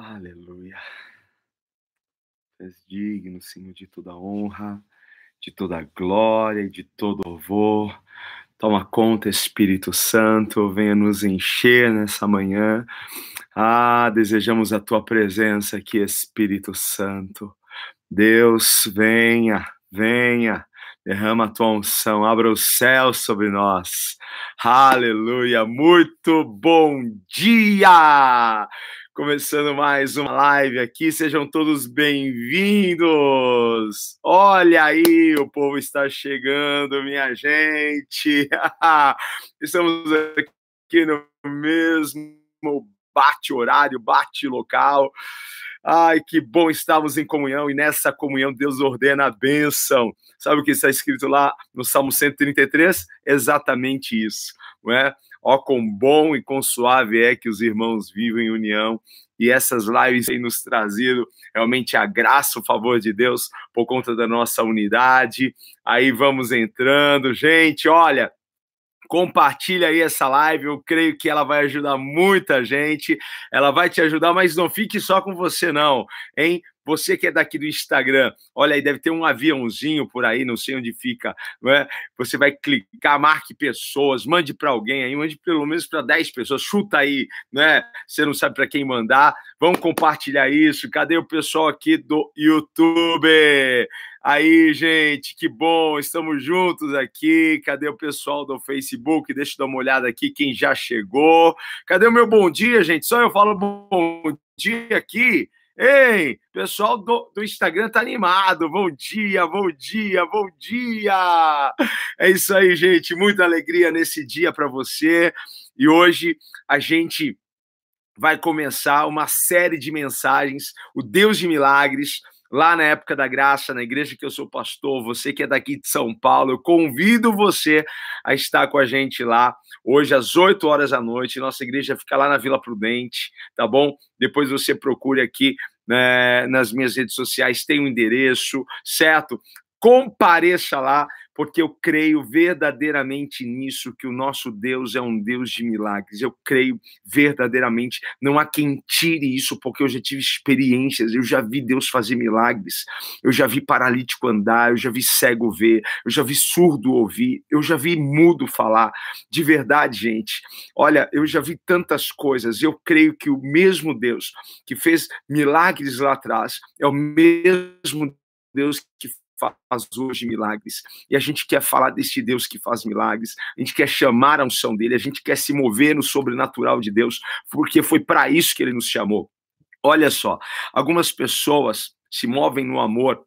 Aleluia. És digno, Senhor, de toda honra, de toda glória e de todo louvor. Toma conta, Espírito Santo, venha nos encher nessa manhã. Ah, desejamos a tua presença aqui, Espírito Santo. Deus, venha, venha, derrama a tua unção, abra o céu sobre nós. Aleluia, muito bom dia! Começando mais uma live aqui, sejam todos bem-vindos. Olha aí, o povo está chegando, minha gente. Estamos aqui no mesmo bate-horário, bate-local. Ai, que bom estarmos em comunhão e nessa comunhão Deus ordena a bênção. Sabe o que está escrito lá no Salmo 133? Exatamente isso, não é? Ó, quão bom e quão suave é que os irmãos vivem em união. E essas lives têm nos trazido realmente a graça, o favor de Deus por conta da nossa unidade. Aí vamos entrando. Gente, olha, compartilha aí essa live, eu creio que ela vai ajudar muita gente, ela vai te ajudar, mas não fique só com você não, hein? Você que é daqui do Instagram, olha aí, deve ter um aviãozinho por aí, não sei onde fica. É? Você vai clicar, marque pessoas, mande para alguém aí, mande pelo menos para 10 pessoas, chuta aí, né? Você não sabe para quem mandar. Vamos compartilhar isso. Cadê o pessoal aqui do YouTube? Aí, gente, que bom, estamos juntos aqui. Cadê o pessoal do Facebook? Deixa eu dar uma olhada aqui, quem já chegou. Cadê o meu bom dia, gente? Só eu falo bom dia aqui. Ei, pessoal do, do Instagram tá animado. Bom dia, bom dia, bom dia. É isso aí, gente. Muita alegria nesse dia para você. E hoje a gente vai começar uma série de mensagens, o Deus de Milagres, lá na época da graça, na igreja que eu sou pastor, você que é daqui de São Paulo, eu convido você a estar com a gente lá hoje às 8 horas da noite. Nossa igreja fica lá na Vila Prudente, tá bom? Depois você procure aqui né, nas minhas redes sociais, tem o um endereço, certo? Compareça lá, porque eu creio verdadeiramente nisso, que o nosso Deus é um Deus de milagres. Eu creio verdadeiramente. Não há quem tire isso, porque eu já tive experiências, eu já vi Deus fazer milagres, eu já vi paralítico andar, eu já vi cego ver, eu já vi surdo ouvir, eu já vi mudo falar. De verdade, gente. Olha, eu já vi tantas coisas. Eu creio que o mesmo Deus que fez milagres lá atrás é o mesmo Deus que faz hoje milagres. E a gente quer falar deste Deus que faz milagres, a gente quer chamar a unção dele, a gente quer se mover no sobrenatural de Deus, porque foi para isso que ele nos chamou. Olha só, algumas pessoas se movem no amor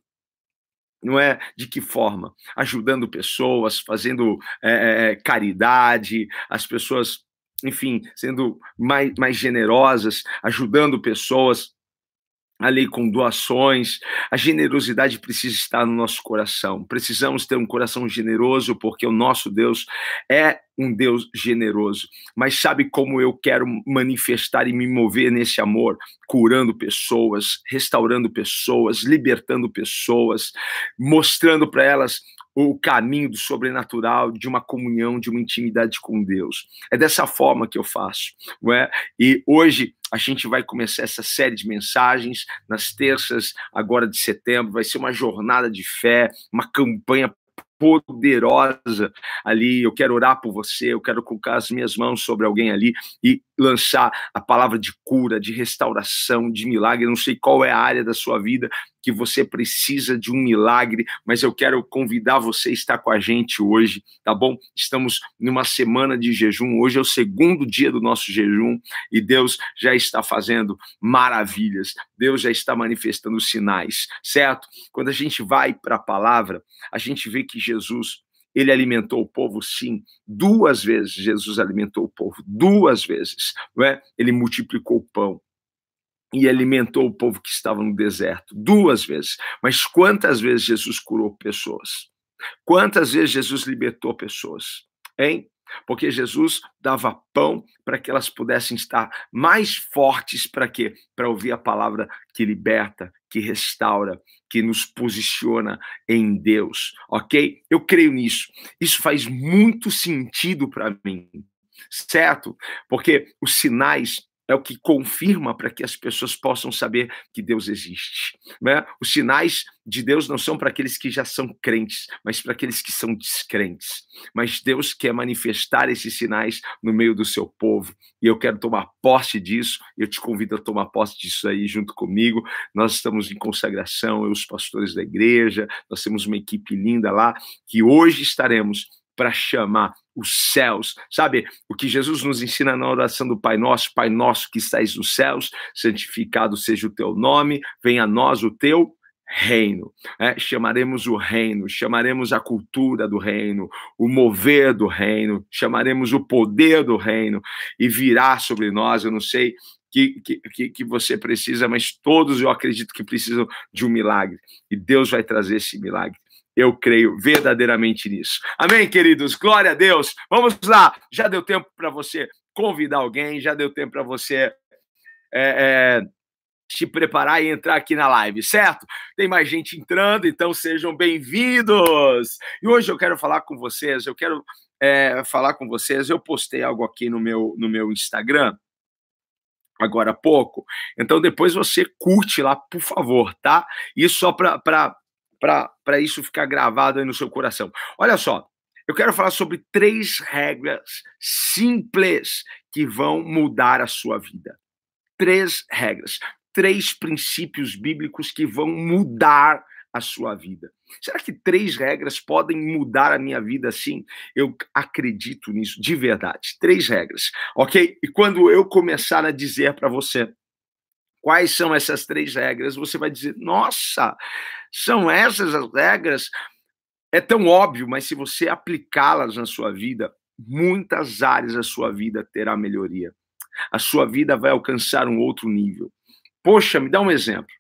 não é de que forma? Ajudando pessoas, fazendo é, caridade, as pessoas, enfim, sendo mais, mais generosas, ajudando pessoas ali com doações. A generosidade precisa estar no nosso coração. Precisamos ter um coração generoso, porque o nosso Deus é um Deus generoso. Mas sabe como eu quero manifestar e me mover nesse amor? Curando pessoas, restaurando pessoas, libertando pessoas, mostrando para elas o caminho do sobrenatural, de uma comunhão, de uma intimidade com Deus. É dessa forma que eu faço, não é? E hoje a gente vai começar essa série de mensagens nas terças agora de setembro, vai ser uma jornada de fé, uma campanha poderosa ali. Eu quero orar por você, eu quero colocar as minhas mãos sobre alguém ali e lançar a palavra de cura, de restauração, de milagre. Eu não sei qual é a área da sua vida que você precisa de um milagre, mas eu quero convidar você a estar com a gente hoje, tá bom? Estamos numa semana de jejum. Hoje é o segundo dia do nosso jejum e Deus já está fazendo maravilhas. Deus já está manifestando sinais, certo? Quando a gente vai para a palavra, a gente vê que Jesus ele alimentou o povo, sim, duas vezes. Jesus alimentou o povo, duas vezes. Não é? Ele multiplicou o pão e alimentou o povo que estava no deserto, duas vezes. Mas quantas vezes Jesus curou pessoas? Quantas vezes Jesus libertou pessoas? Hein? Porque Jesus dava pão para que elas pudessem estar mais fortes para quê? Para ouvir a palavra que liberta, que restaura, que nos posiciona em Deus, ok? Eu creio nisso. Isso faz muito sentido para mim, certo? Porque os sinais é o que confirma para que as pessoas possam saber que Deus existe. Né? Os sinais de Deus não são para aqueles que já são crentes, mas para aqueles que são descrentes. Mas Deus quer manifestar esses sinais no meio do seu povo. E eu quero tomar posse disso. Eu te convido a tomar posse disso aí junto comigo. Nós estamos em consagração, eu, os pastores da igreja, nós temos uma equipe linda lá, que hoje estaremos para chamar os céus. Sabe o que Jesus nos ensina na oração do Pai Nosso? Pai Nosso que estais nos céus, santificado seja o teu nome, venha a nós o teu reino. É, chamaremos o reino, chamaremos a cultura do reino, o mover do reino, chamaremos o poder do reino e virá sobre nós. Eu não sei que, que, que você precisa, mas todos eu acredito que precisam de um milagre. E Deus vai trazer esse milagre. Eu creio verdadeiramente nisso. Amém, queridos? Glória a Deus. Vamos lá. Já deu tempo para você convidar alguém, já deu tempo para você é, é, se preparar e entrar aqui na live, certo? Tem mais gente entrando, então sejam bem-vindos. E hoje eu quero falar com vocês, eu quero é, falar com vocês. Eu postei algo aqui no meu, no meu Instagram agora há pouco. Então depois você curte lá, por favor, tá? Isso só para para isso ficar gravado aí no seu coração. Olha só, eu quero falar sobre três regras simples que vão mudar a sua vida. Três regras, três princípios bíblicos que vão mudar a sua vida. Será que três regras podem mudar a minha vida assim? Eu acredito nisso de verdade. Três regras, ok? E quando eu começar a dizer para você quais são essas três regras, você vai dizer: nossa, são essas as regras. É tão óbvio, mas se você aplicá-las na sua vida, muitas áreas da sua vida terá melhoria. A sua vida vai alcançar um outro nível. Poxa, me dá um exemplo.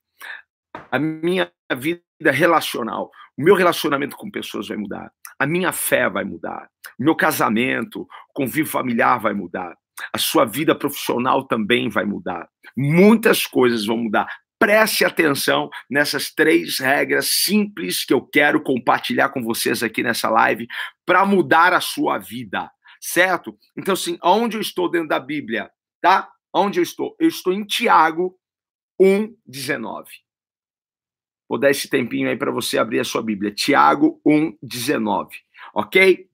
A minha vida relacional, o meu relacionamento com pessoas vai mudar. A minha fé vai mudar. O meu casamento, o convívio familiar vai mudar. A sua vida profissional também vai mudar. Muitas coisas vão mudar. Preste atenção nessas três regras simples que eu quero compartilhar com vocês aqui nessa live para mudar a sua vida, certo? Então, assim, onde eu estou dentro da Bíblia, tá? Onde eu estou? Eu estou em Tiago 1,19. Vou dar esse tempinho aí para você abrir a sua Bíblia. Tiago 1,19. Ok?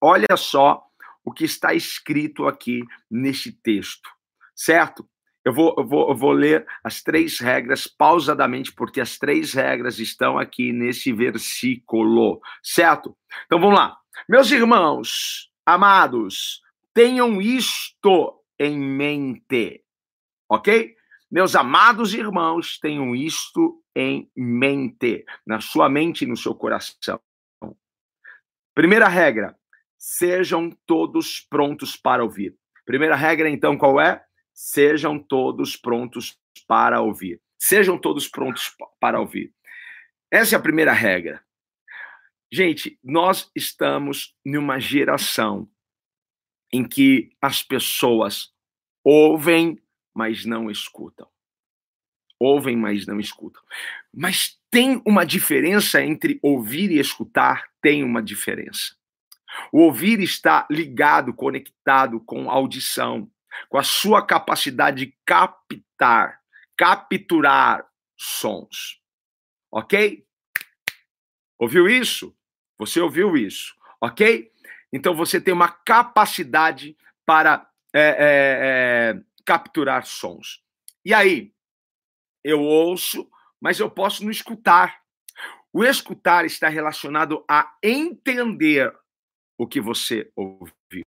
Olha só o que está escrito aqui neste texto, certo? Eu vou, eu, vou, eu vou ler as três regras pausadamente, porque as três regras estão aqui nesse versículo, certo? Então vamos lá. Meus irmãos, amados, tenham isto em mente, ok? Meus amados irmãos, tenham isto em mente, na sua mente e no seu coração. Primeira regra: sejam todos prontos para ouvir. Primeira regra, então, qual é? Sejam todos prontos para ouvir. Sejam todos prontos para ouvir. Essa é a primeira regra. Gente, nós estamos numa geração em que as pessoas ouvem, mas não escutam. Ouvem, mas não escutam. Mas tem uma diferença entre ouvir e escutar? Tem uma diferença. O ouvir está ligado, conectado com audição, com a sua capacidade de captar, capturar sons. Ok? Ouviu isso? Você ouviu isso? Ok? Então você tem uma capacidade para é, é, é, capturar sons. E aí, eu ouço, mas eu posso não escutar. O escutar está relacionado a entender o que você ouviu.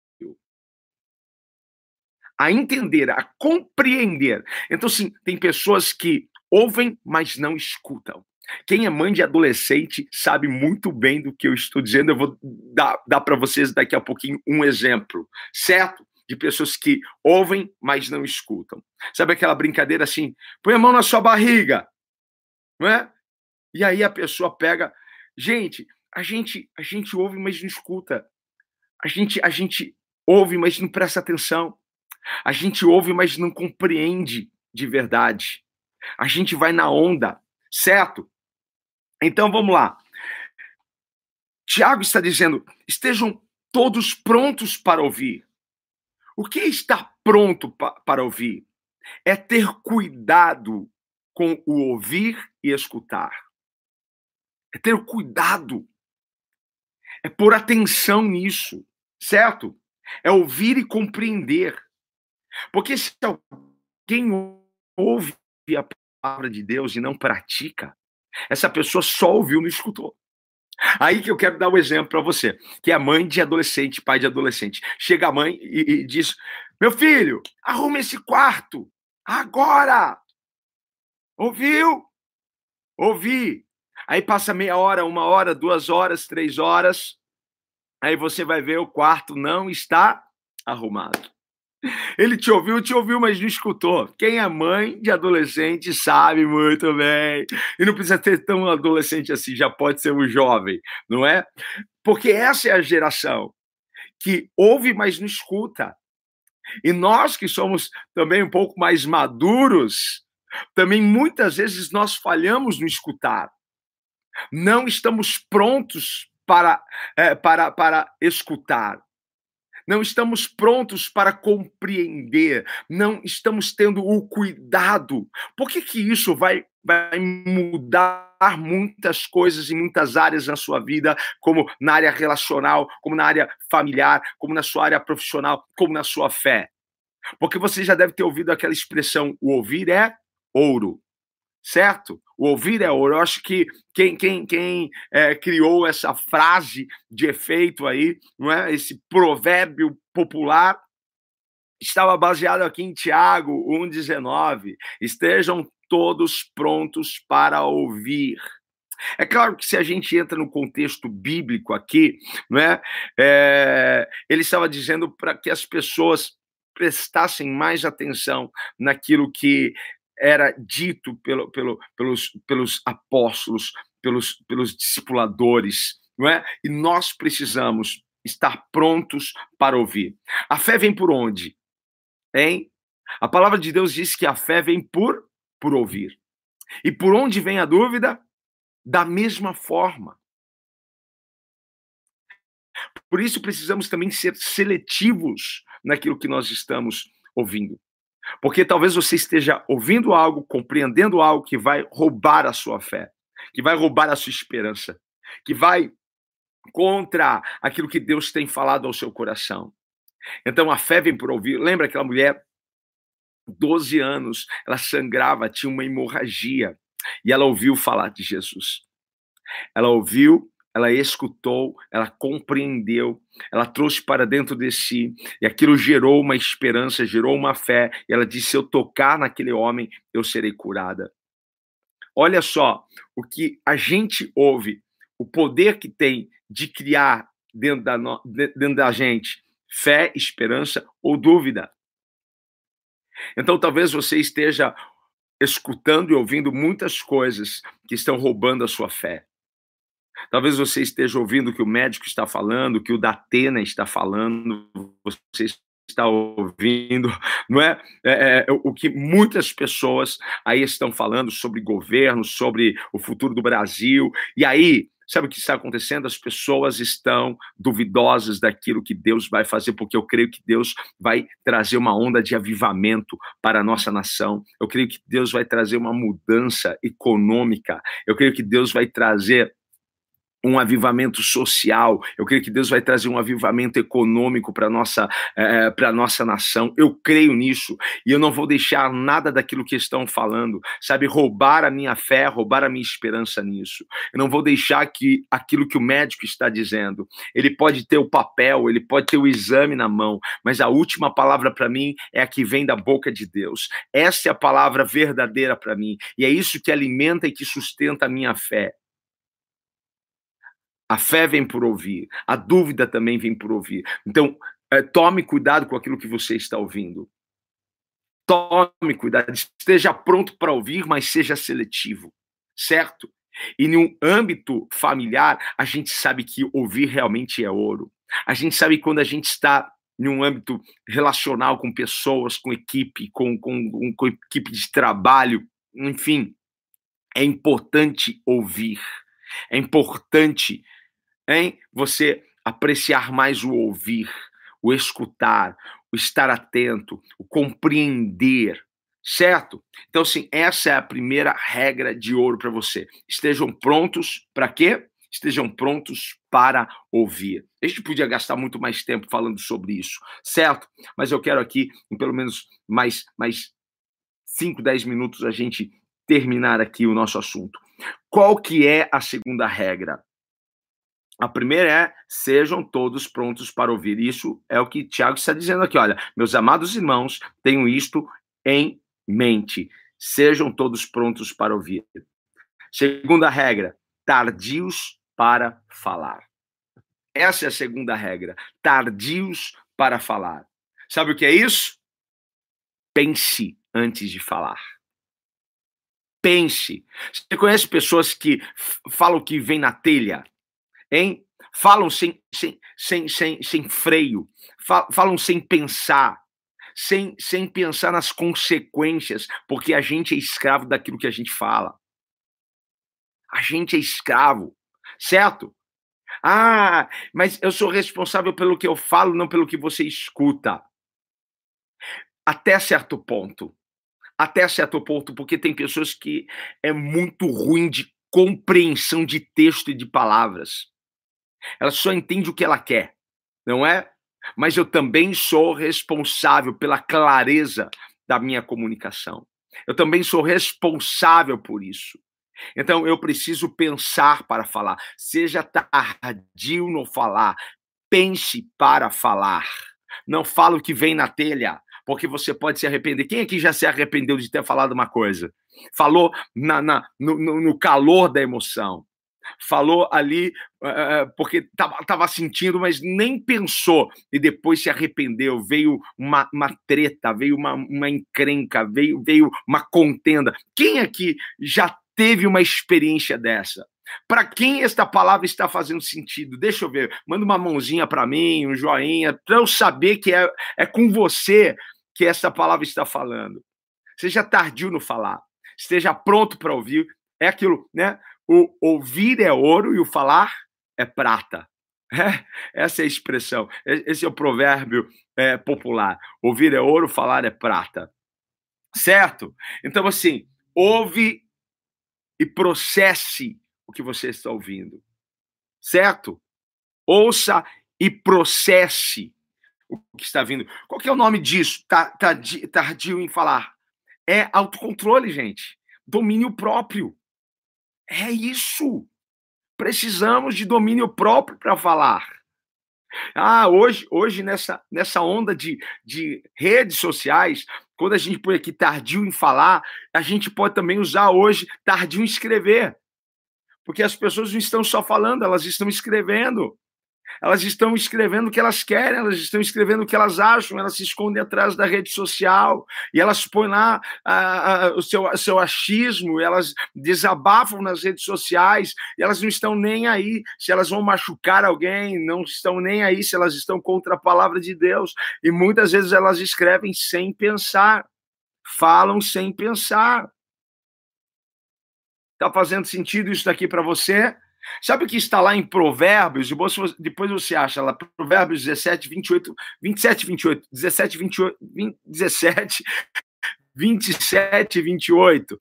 A entender, a compreender. Então, sim, tem pessoas que ouvem, mas não escutam. Quem é mãe de adolescente sabe muito bem do que eu estou dizendo. Eu vou dar, dar para vocês daqui a pouquinho um exemplo, certo? De pessoas que ouvem, mas não escutam. Sabe aquela brincadeira assim? Põe a mão na sua barriga, não é? E aí a pessoa pega. Gente, a gente, a gente ouve, mas não escuta. A gente, a gente ouve, mas não presta atenção. A gente ouve, mas não compreende de verdade. A gente vai na onda, certo? Então vamos lá. Tiago está dizendo: estejam todos prontos para ouvir. O que é estar pronto pa para ouvir? É ter cuidado com o ouvir e escutar. É ter cuidado. É pôr atenção nisso, certo? É ouvir e compreender. Porque se alguém ouve a palavra de Deus e não pratica, essa pessoa só ouviu, não escutou. Aí que eu quero dar um exemplo para você, que é mãe de adolescente, pai de adolescente. Chega a mãe e, e diz: Meu filho, arrume esse quarto, agora! Ouviu? Ouvi. Aí passa meia hora, uma hora, duas horas, três horas. Aí você vai ver o quarto não está arrumado. Ele te ouviu, te ouviu, mas não escutou. Quem é mãe de adolescente sabe muito bem. E não precisa ter tão adolescente assim, já pode ser um jovem, não é? Porque essa é a geração que ouve, mas não escuta. E nós que somos também um pouco mais maduros, também muitas vezes nós falhamos no escutar. Não estamos prontos para, é, para, para escutar não estamos prontos para compreender, não estamos tendo o cuidado. Por que, que isso vai, vai mudar muitas coisas em muitas áreas na sua vida, como na área relacional, como na área familiar, como na sua área profissional, como na sua fé? Porque você já deve ter ouvido aquela expressão: o ouvir é ouro certo? O ouvir é ouro. Eu acho que quem, quem, quem é, criou essa frase de efeito aí, não é? esse provérbio popular, estava baseado aqui em Tiago 1,19. Estejam todos prontos para ouvir. É claro que se a gente entra no contexto bíblico aqui, não é? é ele estava dizendo para que as pessoas prestassem mais atenção naquilo que era dito pelo, pelo, pelos, pelos apóstolos, pelos, pelos discipuladores, não é? E nós precisamos estar prontos para ouvir. A fé vem por onde? Hein? A palavra de Deus diz que a fé vem por por ouvir. E por onde vem a dúvida? Da mesma forma. Por isso precisamos também ser seletivos naquilo que nós estamos ouvindo. Porque talvez você esteja ouvindo algo, compreendendo algo que vai roubar a sua fé, que vai roubar a sua esperança, que vai contra aquilo que Deus tem falado ao seu coração. Então a fé vem por ouvir. Lembra aquela mulher, 12 anos, ela sangrava, tinha uma hemorragia, e ela ouviu falar de Jesus. Ela ouviu ela escutou, ela compreendeu, ela trouxe para dentro de si, e aquilo gerou uma esperança, gerou uma fé, e ela disse: Se eu tocar naquele homem, eu serei curada. Olha só o que a gente ouve, o poder que tem de criar dentro da, dentro da gente fé, esperança ou dúvida. Então, talvez você esteja escutando e ouvindo muitas coisas que estão roubando a sua fé. Talvez você esteja ouvindo o que o médico está falando, o que o Datena está falando, você está ouvindo, não é? é, é o que muitas pessoas aí estão falando sobre governo, sobre o futuro do Brasil, e aí Sabe o que está acontecendo? As pessoas estão duvidosas daquilo que Deus vai fazer, porque eu creio que Deus vai trazer uma onda de avivamento para a nossa nação. Eu creio que Deus vai trazer uma mudança econômica. Eu creio que Deus vai trazer um avivamento social. Eu creio que Deus vai trazer um avivamento econômico para nossa é, nossa nação. Eu creio nisso e eu não vou deixar nada daquilo que estão falando, sabe, roubar a minha fé, roubar a minha esperança nisso. Eu não vou deixar que aquilo que o médico está dizendo, ele pode ter o papel, ele pode ter o exame na mão, mas a última palavra para mim é a que vem da boca de Deus. Essa é a palavra verdadeira para mim e é isso que alimenta e que sustenta a minha fé. A fé vem por ouvir, a dúvida também vem por ouvir. Então, é, tome cuidado com aquilo que você está ouvindo. Tome cuidado, esteja pronto para ouvir, mas seja seletivo, certo? E no âmbito familiar, a gente sabe que ouvir realmente é ouro. A gente sabe quando a gente está em um âmbito relacional com pessoas, com equipe, com, com, com equipe de trabalho, enfim, é importante ouvir. É importante em você apreciar mais o ouvir, o escutar, o estar atento, o compreender, certo? Então, sim, essa é a primeira regra de ouro para você. Estejam prontos para quê? Estejam prontos para ouvir. A gente podia gastar muito mais tempo falando sobre isso, certo? Mas eu quero aqui, em pelo menos mais, mais 5, 10 minutos, a gente terminar aqui o nosso assunto. Qual que é a segunda regra? A primeira é: sejam todos prontos para ouvir. Isso é o que Tiago está dizendo aqui. Olha, meus amados irmãos, tenham isto em mente. Sejam todos prontos para ouvir. Segunda regra: tardios para falar. Essa é a segunda regra. Tardios para falar. Sabe o que é isso? Pense antes de falar. Pense. Você conhece pessoas que falam que vem na telha? Hein? Falam sem, sem, sem, sem, sem freio, falam sem pensar, sem, sem pensar nas consequências, porque a gente é escravo daquilo que a gente fala. A gente é escravo, certo? Ah, mas eu sou responsável pelo que eu falo, não pelo que você escuta. Até certo ponto. Até certo ponto, porque tem pessoas que é muito ruim de compreensão de texto e de palavras. Ela só entende o que ela quer, não é? Mas eu também sou responsável pela clareza da minha comunicação. Eu também sou responsável por isso. Então eu preciso pensar para falar. Seja tardio no falar. Pense para falar. Não fala o que vem na telha, porque você pode se arrepender. Quem aqui já se arrependeu de ter falado uma coisa? Falou na, na no, no calor da emoção falou ali uh, porque estava sentindo, mas nem pensou e depois se arrependeu. Veio uma, uma treta, veio uma, uma encrenca, veio, veio uma contenda. Quem aqui já teve uma experiência dessa? Para quem esta palavra está fazendo sentido? Deixa eu ver. Manda uma mãozinha para mim, um joinha, para eu saber que é, é com você que essa palavra está falando. Seja tardio no falar. Esteja pronto para ouvir. É aquilo, né? O ouvir é ouro e o falar é prata. É, essa é a expressão. Esse é o provérbio é, popular. Ouvir é ouro, falar é prata. Certo? Então, assim, ouve e processe o que você está ouvindo. Certo? Ouça e processe o que está vindo. Qual que é o nome disso? Tardio em falar. É autocontrole, gente. Domínio próprio. É isso. Precisamos de domínio próprio para falar. Ah, hoje, hoje nessa, nessa onda de, de redes sociais, quando a gente põe aqui tardio em falar, a gente pode também usar hoje tardio em escrever. Porque as pessoas não estão só falando, elas estão escrevendo. Elas estão escrevendo o que elas querem, elas estão escrevendo o que elas acham, elas se escondem atrás da rede social e elas põem lá o seu, seu achismo, elas desabafam nas redes sociais e elas não estão nem aí se elas vão machucar alguém, não estão nem aí se elas estão contra a palavra de Deus. E muitas vezes elas escrevem sem pensar, falam sem pensar. Está fazendo sentido isso daqui para você? Sabe o que está lá em Provérbios? Depois você acha lá, Provérbios 17, 28, 27, 28, 17, 28, 20, 17, 27, 28,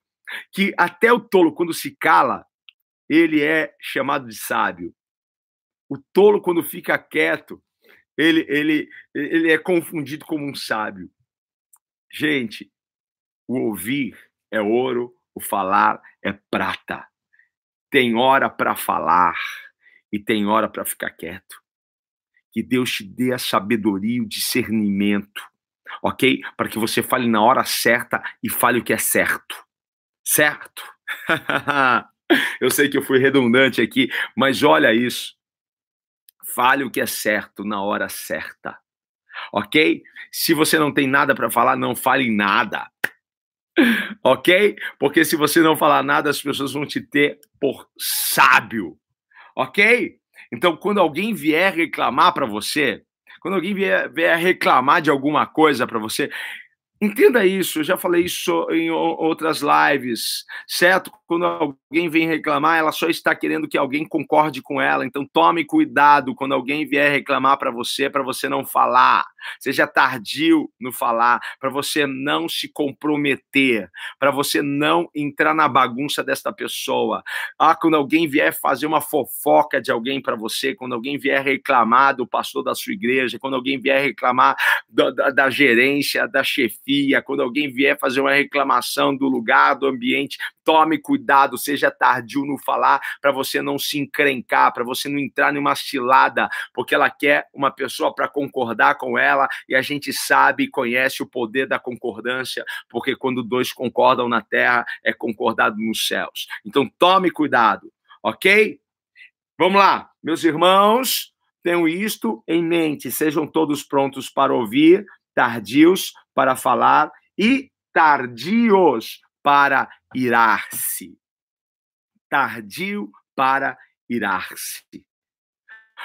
que até o tolo, quando se cala, ele é chamado de sábio. O tolo, quando fica quieto, ele, ele, ele é confundido como um sábio. Gente, o ouvir é ouro, o falar é prata. Tem hora para falar e tem hora para ficar quieto. Que Deus te dê a sabedoria e o discernimento, ok? Para que você fale na hora certa e fale o que é certo. Certo? eu sei que eu fui redundante aqui, mas olha isso. Fale o que é certo na hora certa. Ok? Se você não tem nada para falar, não fale nada ok? Porque se você não falar nada, as pessoas vão te ter por sábio, ok? Então, quando alguém vier reclamar para você, quando alguém vier, vier reclamar de alguma coisa para você, Entenda isso, eu já falei isso em outras lives, certo? Quando alguém vem reclamar, ela só está querendo que alguém concorde com ela. Então tome cuidado quando alguém vier reclamar para você, para você não falar. Seja tardio no falar, para você não se comprometer, para você não entrar na bagunça desta pessoa. Ah, quando alguém vier fazer uma fofoca de alguém para você, quando alguém vier reclamar do pastor da sua igreja, quando alguém vier reclamar da, da, da gerência, da chefia, quando alguém vier fazer uma reclamação do lugar, do ambiente, tome cuidado, seja tardio no falar, para você não se encrencar, para você não entrar numa cilada, porque ela quer uma pessoa para concordar com ela, e a gente sabe e conhece o poder da concordância, porque quando dois concordam na terra, é concordado nos céus. Então tome cuidado, ok? Vamos lá, meus irmãos, tenham isto em mente, sejam todos prontos para ouvir, tardios para falar e tardios para irar-se. Tardio para irar-se.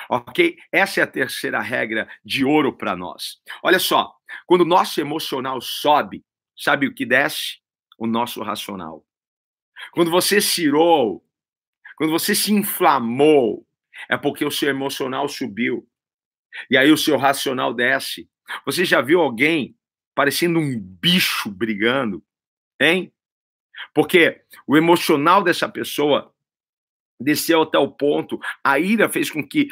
Ok? Essa é a terceira regra de ouro para nós. Olha só, quando o nosso emocional sobe, sabe o que desce? O nosso racional. Quando você se irou, quando você se inflamou, é porque o seu emocional subiu. E aí o seu racional desce. Você já viu alguém parecendo um bicho brigando? Hein? Porque o emocional dessa pessoa desceu até o ponto, a ira fez com que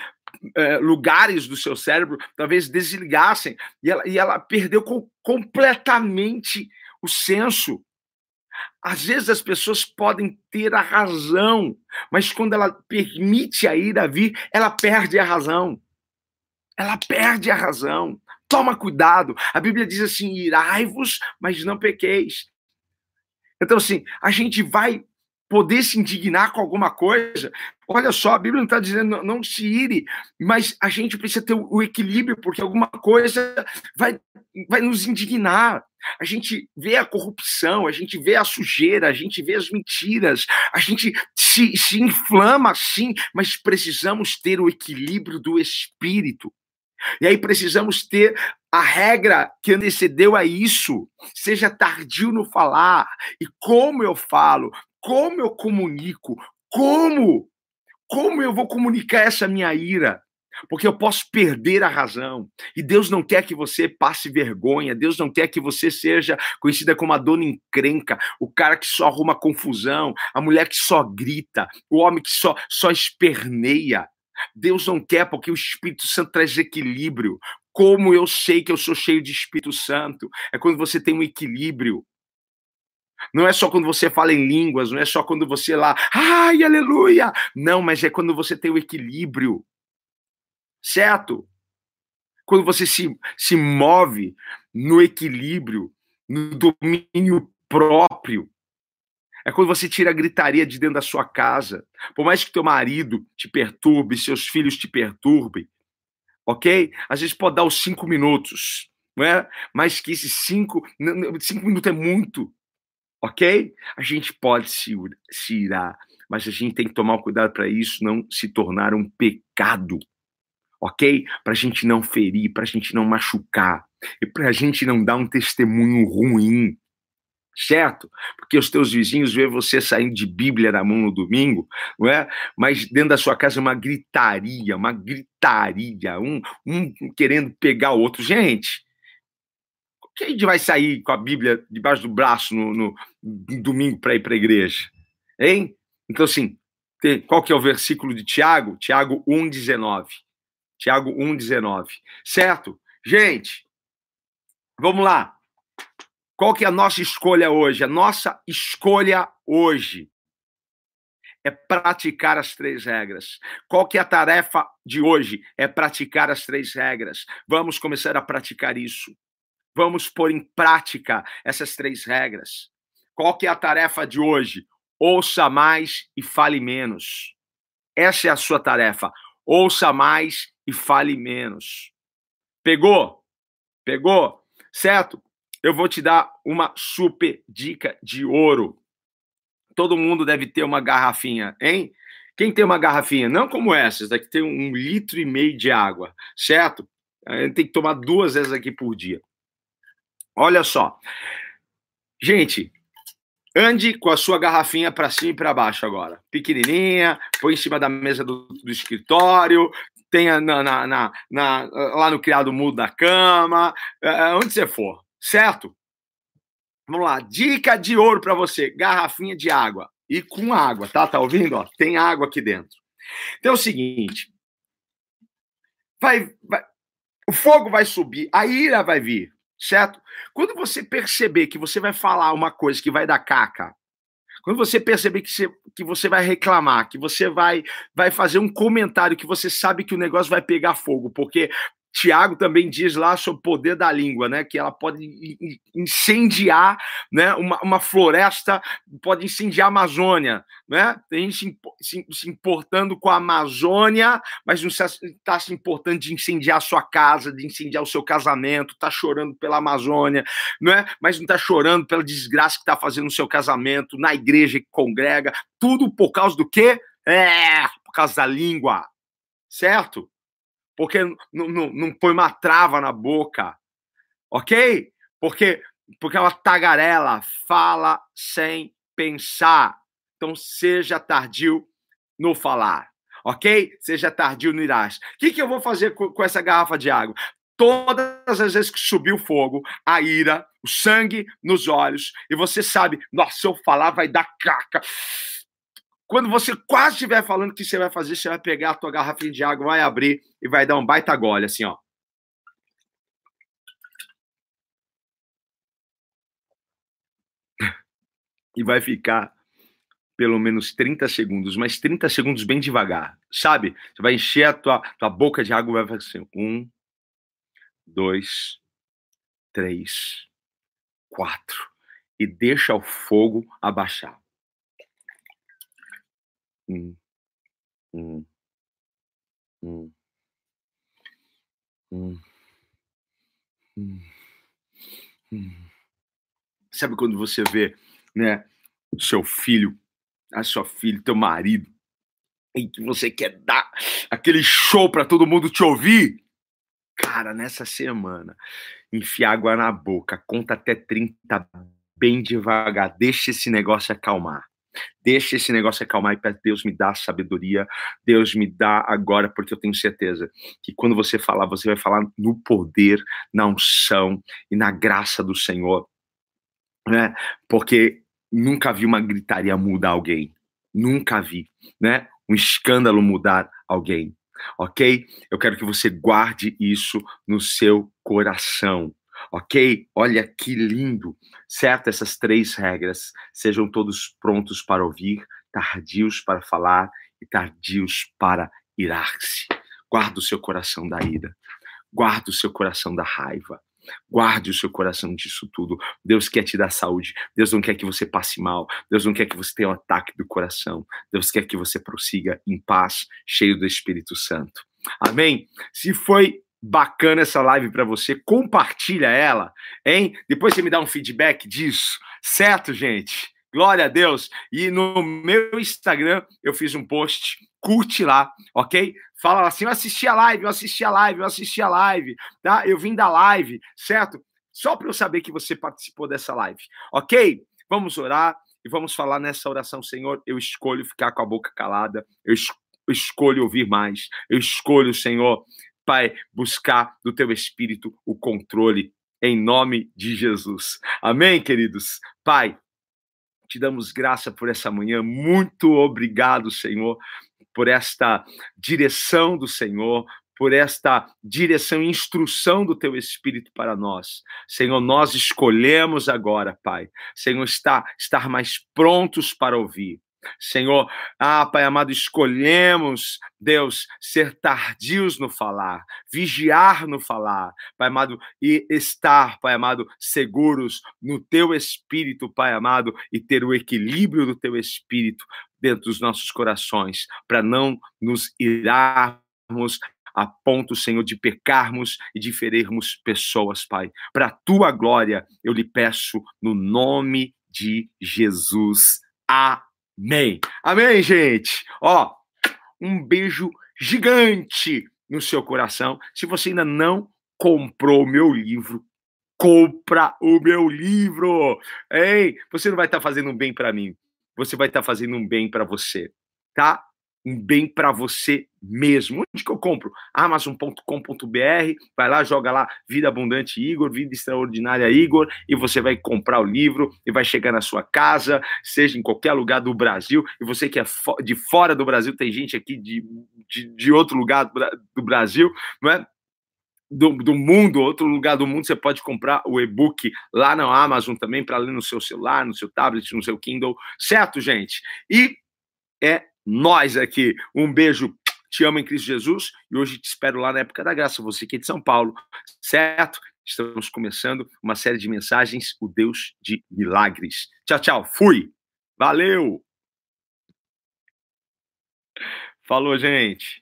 é, lugares do seu cérebro talvez desligassem e ela, e ela perdeu com, completamente o senso. Às vezes as pessoas podem ter a razão, mas quando ela permite a ira vir, ela perde a razão. Ela perde a razão. Toma cuidado. A Bíblia diz assim: irai-vos, mas não pequeis. Então, assim, a gente vai poder se indignar com alguma coisa. Olha só, a Bíblia não está dizendo não, se ire, mas a gente precisa ter o equilíbrio, porque alguma coisa vai, vai nos indignar. A gente vê a corrupção, a gente vê a sujeira, a gente vê as mentiras, a gente se, se inflama sim, mas precisamos ter o equilíbrio do espírito. E aí precisamos ter a regra que antecedeu a isso. Seja tardio no falar. E como eu falo, como eu comunico, como, como eu vou comunicar essa minha ira. Porque eu posso perder a razão. E Deus não quer que você passe vergonha. Deus não quer que você seja conhecida como a dona encrenca, o cara que só arruma confusão, a mulher que só grita, o homem que só, só esperneia. Deus não quer porque o Espírito Santo traz equilíbrio. Como eu sei que eu sou cheio de Espírito Santo? É quando você tem um equilíbrio. Não é só quando você fala em línguas, não é só quando você lá, ai, aleluia. Não, mas é quando você tem o equilíbrio. Certo? Quando você se, se move no equilíbrio, no domínio próprio. É quando você tira a gritaria de dentro da sua casa. Por mais que teu marido te perturbe, seus filhos te perturbem, ok? Às vezes pode dar os cinco minutos, não é? Mas que esses cinco, cinco minutos é muito, ok? A gente pode se, se irar, mas a gente tem que tomar cuidado para isso não se tornar um pecado, ok? Para a gente não ferir, para a gente não machucar e para a gente não dar um testemunho ruim certo? Porque os teus vizinhos vê você saindo de Bíblia na mão no domingo, não é? Mas dentro da sua casa uma gritaria, uma gritaria, um, um querendo pegar o outro. Gente, que a gente vai sair com a Bíblia debaixo do braço no, no, no domingo para ir para a igreja? Hein? Então, assim, qual que é o versículo de Tiago? Tiago 1,19. Tiago 1,19. Certo? Gente, vamos lá. Qual que é a nossa escolha hoje? A nossa escolha hoje é praticar as três regras. Qual que é a tarefa de hoje? É praticar as três regras. Vamos começar a praticar isso. Vamos pôr em prática essas três regras. Qual que é a tarefa de hoje? Ouça mais e fale menos. Essa é a sua tarefa. Ouça mais e fale menos. Pegou? Pegou? Certo? Eu vou te dar uma super dica de ouro. Todo mundo deve ter uma garrafinha, hein? Quem tem uma garrafinha, não como essas, daqui tem um litro e meio de água, certo? A gente tem que tomar duas vezes aqui por dia. Olha só. Gente, ande com a sua garrafinha para cima e para baixo agora. Pequenininha, põe em cima da mesa do, do escritório, tenha na, na, na, lá no criado mudo da cama, é, é, onde você for, certo? Vamos lá, dica de ouro para você: garrafinha de água. E com água, tá? Tá ouvindo? Ó, tem água aqui dentro. Então é o seguinte: vai, vai, o fogo vai subir, a ira vai vir, certo? Quando você perceber que você vai falar uma coisa que vai dar caca, quando você perceber que você, que você vai reclamar, que você vai, vai fazer um comentário que você sabe que o negócio vai pegar fogo, porque Tiago também diz lá sobre o poder da língua, né? Que ela pode incendiar, né? Uma, uma floresta pode incendiar a Amazônia, né? Tem gente se, se, importando com a Amazônia, mas não está se importando de incendiar a sua casa, de incendiar o seu casamento, está chorando pela Amazônia, né? Mas não está chorando pela desgraça que está fazendo no seu casamento, na igreja que congrega, tudo por causa do quê? É, por causa da língua, certo? Porque não, põe uma trava na boca, ok? Porque, porque ela tagarela, fala sem pensar. Então, seja tardio no falar, ok? Seja tardio no irás. O que, que eu vou fazer com, com essa garrafa de água? Todas as vezes que subir o fogo, a ira, o sangue nos olhos, e você sabe, nossa, se eu falar vai dar caca quando você quase estiver falando o que você vai fazer, você vai pegar a tua garrafinha de água, vai abrir e vai dar um baita gole, assim, ó. E vai ficar pelo menos 30 segundos, mas 30 segundos bem devagar, sabe? Você vai encher a tua, tua boca de água e vai fazer assim, um, dois, três, quatro, e deixa o fogo abaixar. Hum. Hum. Hum. Hum. Hum. Hum. Sabe quando você vê, né, o seu filho, a sua filha, teu marido, e que você quer dar aquele show para todo mundo te ouvir? Cara, nessa semana, enfia água na boca, conta até 30 bem devagar, deixa esse negócio acalmar. Deixa esse negócio acalmar e pede, Deus me dá sabedoria, Deus me dá agora, porque eu tenho certeza que quando você falar, você vai falar no poder, na unção e na graça do Senhor, né? Porque nunca vi uma gritaria mudar alguém, nunca vi, né? Um escândalo mudar alguém, ok? Eu quero que você guarde isso no seu coração, ok? Olha que lindo, certo? Essas três regras. Sejam todos prontos para ouvir, tardios para falar e tardios para irar-se. Guarda o seu coração da ira, guarda o seu coração da raiva. Guarde o seu coração disso tudo. Deus quer te dar saúde. Deus não quer que você passe mal. Deus não quer que você tenha um ataque do coração. Deus quer que você prossiga em paz, cheio do Espírito Santo. Amém? Se foi bacana essa live para você, compartilha ela, hein? Depois você me dá um feedback disso, certo, gente? Glória a Deus. E no meu Instagram eu fiz um post, curte lá, ok? Fala assim, eu assisti a live, eu assisti a live, eu assisti a live, tá? Eu vim da live, certo? Só para eu saber que você participou dessa live, ok? Vamos orar e vamos falar nessa oração, Senhor. Eu escolho ficar com a boca calada, eu escolho ouvir mais, eu escolho, Senhor, Pai, buscar do teu espírito o controle em nome de Jesus. Amém, queridos? Pai, te damos graça por essa manhã. Muito obrigado, Senhor, por esta direção do Senhor, por esta direção e instrução do teu Espírito para nós. Senhor, nós escolhemos agora, Pai, Senhor, estar, estar mais prontos para ouvir. Senhor, ah, Pai amado, escolhemos, Deus, ser tardios no falar, vigiar no falar, Pai amado, e estar, Pai amado, seguros no teu espírito, Pai amado, e ter o equilíbrio do teu espírito dentro dos nossos corações, para não nos irarmos a ponto, Senhor, de pecarmos e de ferirmos pessoas, Pai. Para a tua glória, eu lhe peço no nome de Jesus. Amém. Amém. Amém, gente. Ó, um beijo gigante no seu coração. Se você ainda não comprou o meu livro, compra o meu livro. Ei, você não vai estar tá fazendo um bem para mim, você vai estar tá fazendo um bem para você, tá? Um bem para você mesmo. Onde que eu compro? Amazon.com.br, vai lá, joga lá Vida Abundante Igor, Vida Extraordinária Igor, e você vai comprar o livro e vai chegar na sua casa, seja em qualquer lugar do Brasil, e você que é de fora do Brasil, tem gente aqui de, de, de outro lugar do Brasil, não é? Do, do, mundo, outro lugar do mundo, você pode comprar o e-book lá na Amazon também para ler no seu celular, no seu tablet, no seu Kindle, certo, gente? E é nós aqui. Um beijo, te amo em Cristo Jesus e hoje te espero lá na época da graça, você que é de São Paulo, certo? Estamos começando uma série de mensagens, o Deus de milagres. Tchau, tchau. Fui. Valeu. Falou, gente.